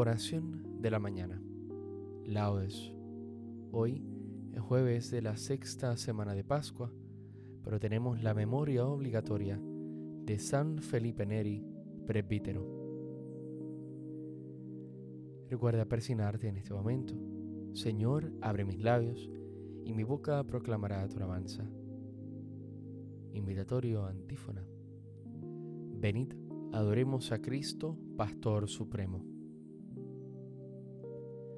Oración de la mañana. Laudes. Hoy es jueves de la sexta semana de Pascua, pero tenemos la memoria obligatoria de San Felipe Neri, presbítero. Recuerda persinarte en este momento. Señor, abre mis labios y mi boca proclamará tu alabanza. Invitatorio antífona. Venid, adoremos a Cristo, Pastor Supremo.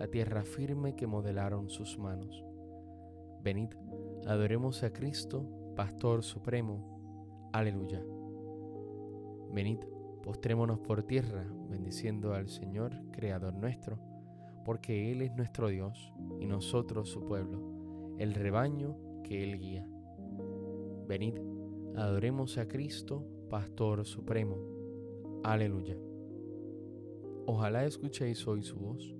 la tierra firme que modelaron sus manos. Venid, adoremos a Cristo, Pastor Supremo. Aleluya. Venid, postrémonos por tierra, bendiciendo al Señor, Creador nuestro, porque Él es nuestro Dios y nosotros su pueblo, el rebaño que Él guía. Venid, adoremos a Cristo, Pastor Supremo. Aleluya. Ojalá escuchéis hoy su voz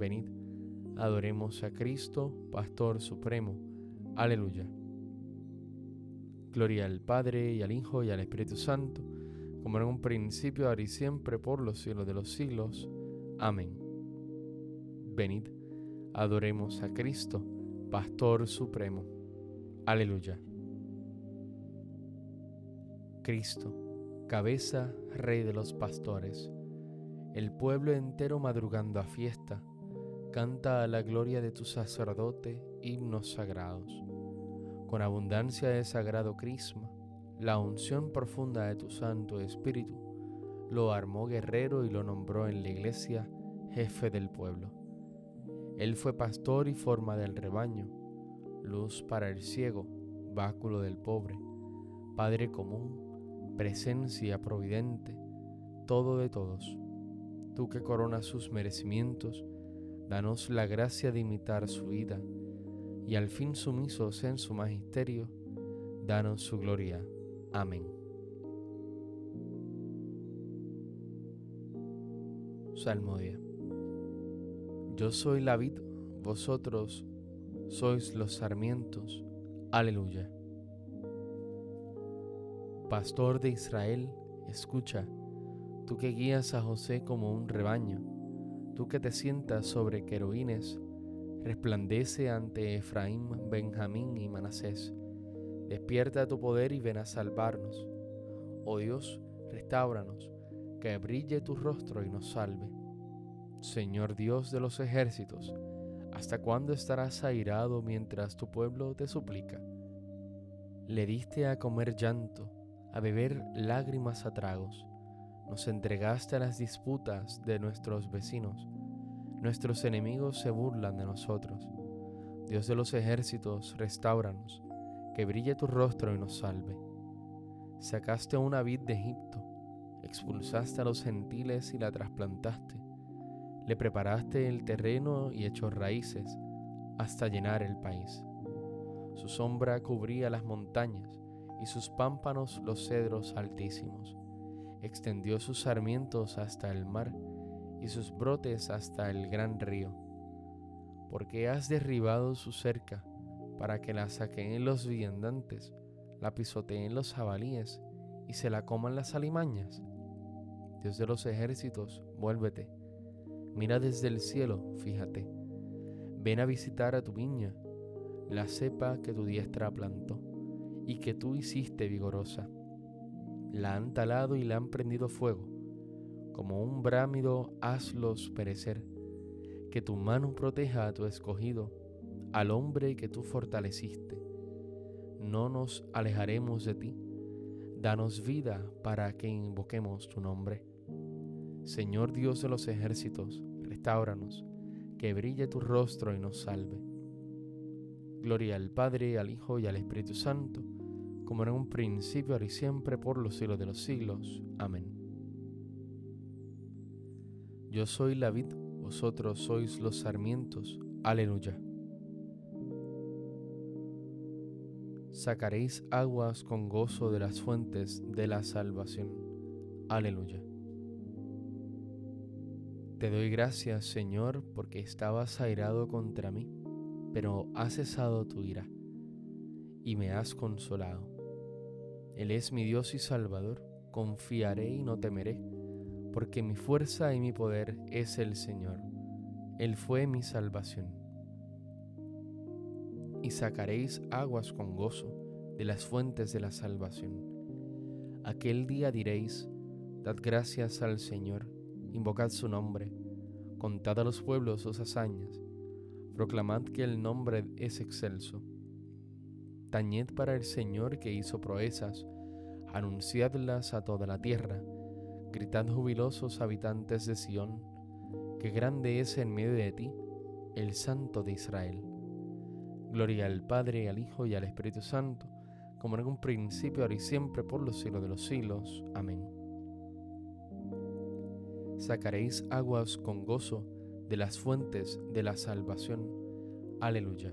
Venid, adoremos a Cristo, Pastor Supremo. Aleluya. Gloria al Padre y al Hijo y al Espíritu Santo, como en un principio, ahora y siempre, por los siglos de los siglos. Amén. Venid, adoremos a Cristo, Pastor Supremo. Aleluya. Cristo, cabeza, Rey de los pastores, el pueblo entero madrugando a fiesta canta a la gloria de tu sacerdote himnos sagrados. Con abundancia de sagrado crisma, la unción profunda de tu Santo Espíritu, lo armó guerrero y lo nombró en la iglesia jefe del pueblo. Él fue pastor y forma del rebaño, luz para el ciego, báculo del pobre, Padre común, presencia providente, todo de todos. Tú que coronas sus merecimientos, danos la gracia de imitar su vida, y al fin sumisos en su magisterio, danos su gloria. Amén. Salmodia. Yo soy la vid, vosotros sois los sarmientos. Aleluya. Pastor de Israel, escucha, tú que guías a José como un rebaño tú que te sientas sobre querubines, resplandece ante Efraín, Benjamín y Manasés. Despierta tu poder y ven a salvarnos. Oh Dios, restauranos, que brille tu rostro y nos salve. Señor Dios de los ejércitos, ¿hasta cuándo estarás airado mientras tu pueblo te suplica? Le diste a comer llanto, a beber lágrimas a tragos nos entregaste a las disputas de nuestros vecinos. Nuestros enemigos se burlan de nosotros. Dios de los ejércitos, restauranos, que brille tu rostro y nos salve. Sacaste una vid de Egipto, expulsaste a los gentiles y la trasplantaste. Le preparaste el terreno y echó raíces hasta llenar el país. Su sombra cubría las montañas y sus pámpanos los cedros altísimos extendió sus sarmientos hasta el mar y sus brotes hasta el gran río. Porque has derribado su cerca para que la saqueen los viandantes, la pisoteen los jabalíes y se la coman las alimañas. Dios de los ejércitos, vuélvete. Mira desde el cielo, fíjate. Ven a visitar a tu viña, la cepa que tu diestra plantó y que tú hiciste vigorosa la han talado y la han prendido fuego. Como un brámido hazlos perecer, Que tu mano proteja a tu escogido, al hombre que tú fortaleciste. No nos alejaremos de ti. Danos vida para que invoquemos tu nombre. Señor Dios de los ejércitos, restauranos, que brille tu rostro y nos salve. Gloria al Padre, al Hijo y al Espíritu Santo, como en un principio, ahora y siempre, por los siglos de los siglos. Amén. Yo soy la vid, vosotros sois los sarmientos. Aleluya. Sacaréis aguas con gozo de las fuentes de la salvación. Aleluya. Te doy gracias, Señor, porque estabas airado contra mí, pero has cesado tu ira y me has consolado. Él es mi Dios y Salvador, confiaré y no temeré, porque mi fuerza y mi poder es el Señor. Él fue mi salvación. Y sacaréis aguas con gozo de las fuentes de la salvación. Aquel día diréis, dad gracias al Señor invocad su nombre, contad a los pueblos sus hazañas, proclamad que el nombre es excelso. Tañed para el Señor que hizo proezas, anunciadlas a toda la tierra, gritad jubilosos habitantes de Sión, que grande es en medio de ti el Santo de Israel. Gloria al Padre, al Hijo y al Espíritu Santo, como en un principio, ahora y siempre, por los siglos de los siglos. Amén sacaréis aguas con gozo de las fuentes de la salvación. Aleluya.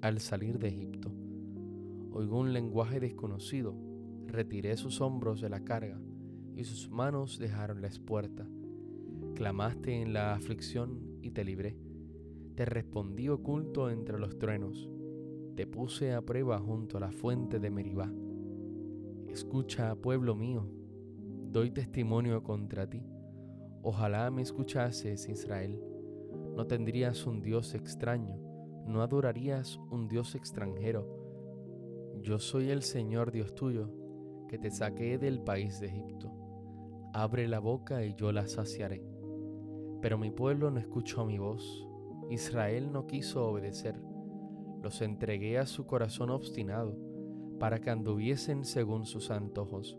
al salir de Egipto. Oigo un lenguaje desconocido, retiré sus hombros de la carga y sus manos dejaron la espuerta. Clamaste en la aflicción y te libré. Te respondí oculto entre los truenos. Te puse a prueba junto a la fuente de Meribá Escucha, pueblo mío, doy testimonio contra ti. Ojalá me escuchases, Israel. No tendrías un Dios extraño, no adorarías un Dios extranjero. Yo soy el Señor Dios tuyo, que te saqué del país de Egipto. Abre la boca y yo la saciaré. Pero mi pueblo no escuchó mi voz, Israel no quiso obedecer. Los entregué a su corazón obstinado para que anduviesen según sus antojos.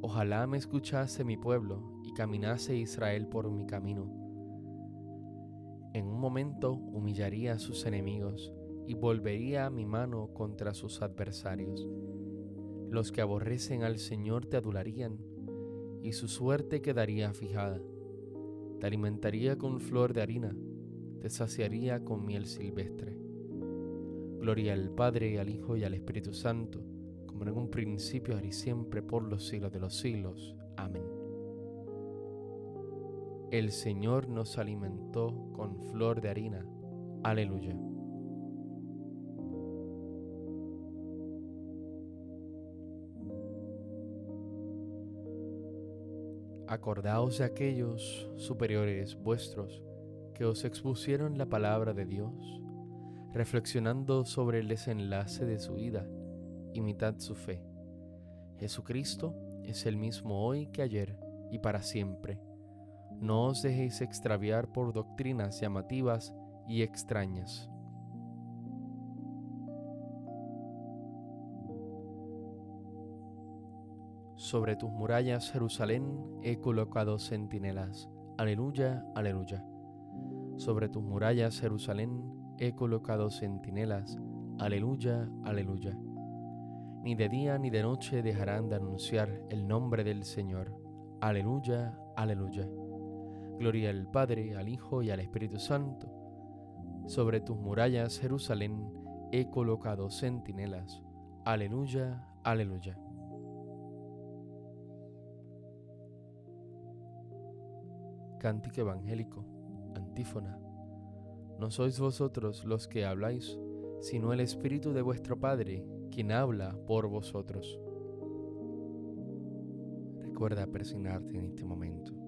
Ojalá me escuchase mi pueblo y caminase Israel por mi camino. En un momento humillaría a sus enemigos y volvería mi mano contra sus adversarios. Los que aborrecen al Señor te adularían y su suerte quedaría fijada. Te alimentaría con flor de harina, te saciaría con miel silvestre Gloria al Padre, al Hijo y al Espíritu Santo, como en un principio, ahora y siempre, por los siglos de los siglos. Amén. El Señor nos alimentó con flor de harina. Aleluya. Acordaos de aquellos superiores vuestros que os expusieron la palabra de Dios reflexionando sobre el desenlace de su vida, imitad su fe. Jesucristo es el mismo hoy que ayer y para siempre. No os dejéis extraviar por doctrinas llamativas y extrañas. Sobre tus murallas, Jerusalén, he colocado centinelas. Aleluya, aleluya. Sobre tus murallas, Jerusalén, he colocado centinelas. Aleluya, aleluya. Ni de día ni de noche dejarán de anunciar el nombre del Señor. Aleluya, aleluya. Gloria al Padre, al Hijo y al Espíritu Santo. Sobre tus murallas, Jerusalén, he colocado centinelas. Aleluya, aleluya. Cántico evangélico, antífona. No sois vosotros los que habláis, sino el Espíritu de vuestro Padre, quien habla por vosotros. Recuerda persignarte en este momento.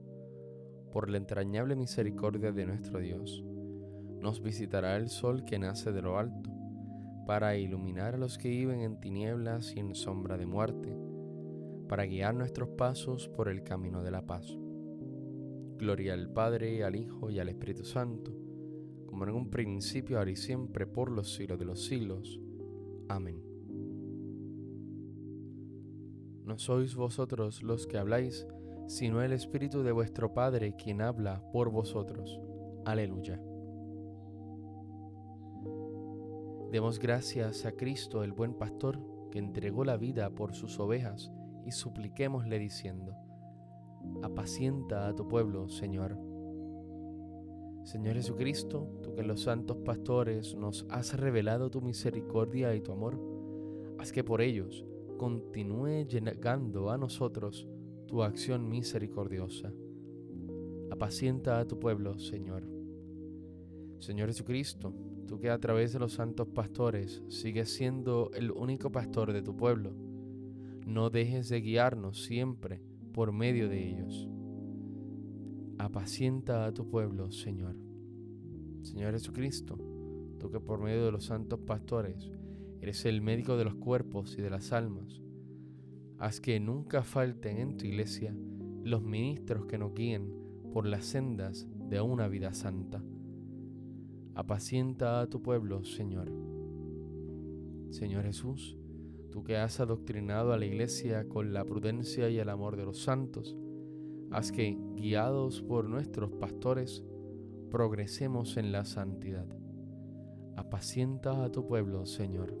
Por la entrañable misericordia de nuestro Dios, nos visitará el sol que nace de lo alto, para iluminar a los que viven en tinieblas y en sombra de muerte, para guiar nuestros pasos por el camino de la paz. Gloria al Padre, al Hijo y al Espíritu Santo, como en un principio, ahora y siempre, por los siglos de los siglos. Amén. No sois vosotros los que habláis, sino el Espíritu de vuestro Padre quien habla por vosotros. Aleluya. Demos gracias a Cristo, el buen pastor, que entregó la vida por sus ovejas, y supliquémosle diciendo, apacienta a tu pueblo, Señor. Señor Jesucristo, tú que los santos pastores nos has revelado tu misericordia y tu amor, haz que por ellos continúe llegando a nosotros tu acción misericordiosa. Apacienta a tu pueblo, Señor. Señor Jesucristo, tú que a través de los santos pastores sigues siendo el único pastor de tu pueblo, no dejes de guiarnos siempre por medio de ellos. Apacienta a tu pueblo, Señor. Señor Jesucristo, tú que por medio de los santos pastores eres el médico de los cuerpos y de las almas, haz que nunca falten en tu iglesia los ministros que nos guíen por las sendas de una vida santa. Apacienta a tu pueblo, Señor. Señor Jesús, tú que has adoctrinado a la iglesia con la prudencia y el amor de los santos, haz que, guiados por nuestros pastores, progresemos en la santidad. Apacienta a tu pueblo, Señor.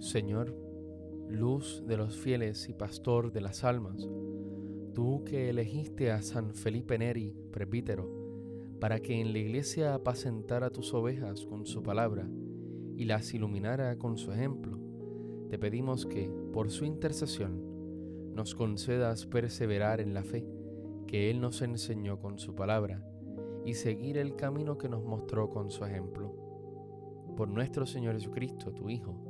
Señor, luz de los fieles y pastor de las almas, tú que elegiste a San Felipe Neri, presbítero, para que en la iglesia apacentara tus ovejas con su palabra, y las iluminara con su ejemplo, te pedimos que, por su intercesión, nos concedas perseverar en la fe que Él nos enseñó con su palabra y seguir el camino que nos mostró con su ejemplo. Por nuestro Señor Jesucristo, tu Hijo,